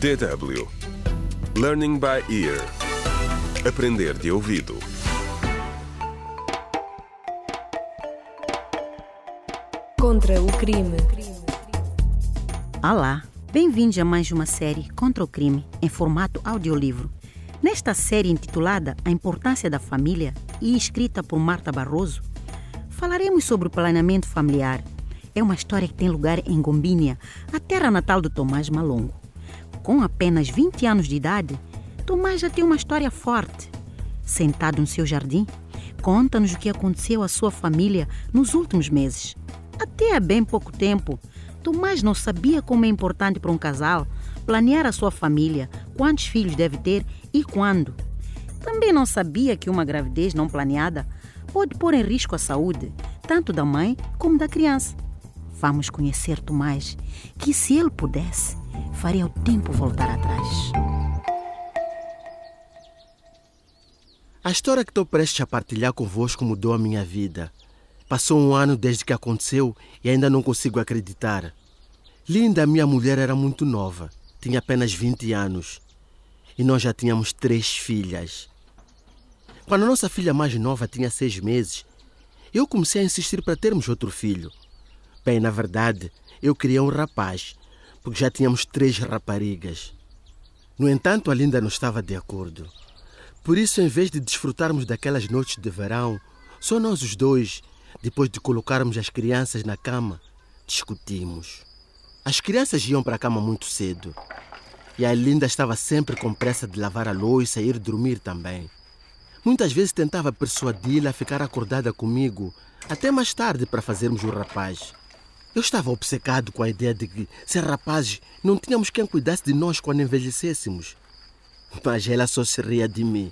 DW Learning by Ear Aprender de ouvido Contra o crime. Olá, bem-vindos a mais uma série Contra o Crime em formato audiolivro. Nesta série intitulada A Importância da Família e escrita por Marta Barroso, falaremos sobre o planeamento familiar. É uma história que tem lugar em Gombínia, a terra natal do Tomás Malongo. Com apenas 20 anos de idade, Tomás já tem uma história forte. Sentado no seu jardim, conta-nos o que aconteceu à sua família nos últimos meses. Até há bem pouco tempo, Tomás não sabia como é importante para um casal planear a sua família, quantos filhos deve ter e quando. Também não sabia que uma gravidez não planeada pode pôr em risco a saúde, tanto da mãe como da criança. Vamos conhecer Tomás, que se ele pudesse, faria o tempo voltar atrás. A história que estou prestes a partilhar convosco mudou a minha vida. Passou um ano desde que aconteceu e ainda não consigo acreditar. Linda, minha mulher, era muito nova, tinha apenas 20 anos. E nós já tínhamos três filhas. Quando a nossa filha mais nova tinha seis meses, eu comecei a insistir para termos outro filho. Bem, na verdade, eu queria um rapaz, porque já tínhamos três raparigas. No entanto, a Linda não estava de acordo. Por isso, em vez de desfrutarmos daquelas noites de verão, só nós os dois, depois de colocarmos as crianças na cama, discutimos. As crianças iam para a cama muito cedo. E a Linda estava sempre com pressa de lavar a louça e ir dormir também. Muitas vezes tentava persuadi-la a ficar acordada comigo até mais tarde para fazermos o rapaz. Eu estava obcecado com a ideia de que, ser rapazes, não tínhamos quem cuidasse de nós quando envelhecêssemos. Mas ela só se ria de mim.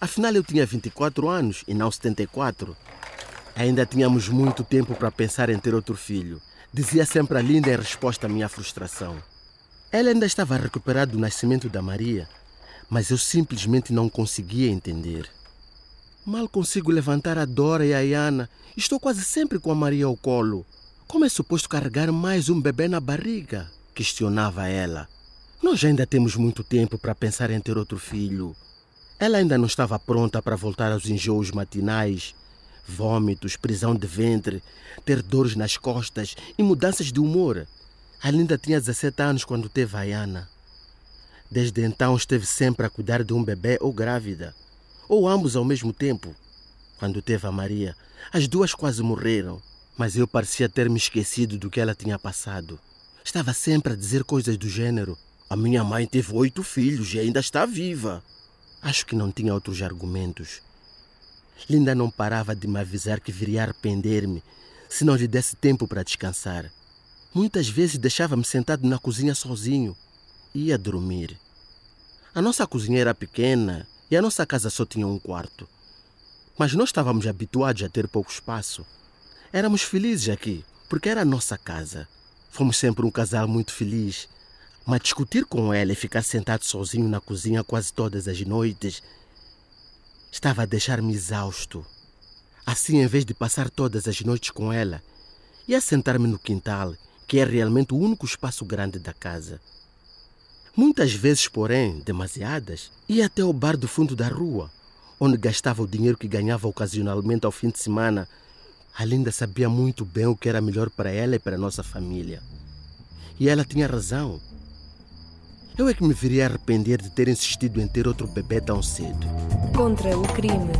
Afinal, eu tinha 24 anos e não 74. Ainda tínhamos muito tempo para pensar em ter outro filho. Dizia sempre a Linda em resposta à minha frustração. Ela ainda estava a recuperar do nascimento da Maria, mas eu simplesmente não conseguia entender. Mal consigo levantar a Dora e a Iana. Estou quase sempre com a Maria ao colo. Como é suposto carregar mais um bebê na barriga? Questionava ela. Nós ainda temos muito tempo para pensar em ter outro filho. Ela ainda não estava pronta para voltar aos enjoos matinais, vômitos, prisão de ventre, ter dores nas costas e mudanças de humor. A Linda tinha 17 anos quando teve a Iana. Desde então esteve sempre a cuidar de um bebê ou grávida, ou ambos ao mesmo tempo. Quando teve a Maria, as duas quase morreram, mas eu parecia ter me esquecido do que ela tinha passado. Estava sempre a dizer coisas do gênero: A minha mãe teve oito filhos e ainda está viva. Acho que não tinha outros argumentos. Linda não parava de me avisar que viria arrepender-me se não lhe desse tempo para descansar. Muitas vezes deixava-me sentado na cozinha sozinho e ia dormir. A nossa cozinha era pequena e a nossa casa só tinha um quarto. Mas nós estávamos habituados a ter pouco espaço. Éramos felizes aqui, porque era a nossa casa. Fomos sempre um casal muito feliz. Mas discutir com ela e ficar sentado sozinho na cozinha quase todas as noites estava a deixar-me exausto. Assim, em vez de passar todas as noites com ela, ia sentar-me no quintal, que é realmente o único espaço grande da casa. Muitas vezes, porém, demasiadas, ia até o bar do fundo da rua, onde gastava o dinheiro que ganhava ocasionalmente ao fim de semana. A Linda sabia muito bem o que era melhor para ela e para a nossa família. E ela tinha razão. Eu é que me viria a arrepender de ter insistido em ter outro bebê tão cedo. Contra o crime.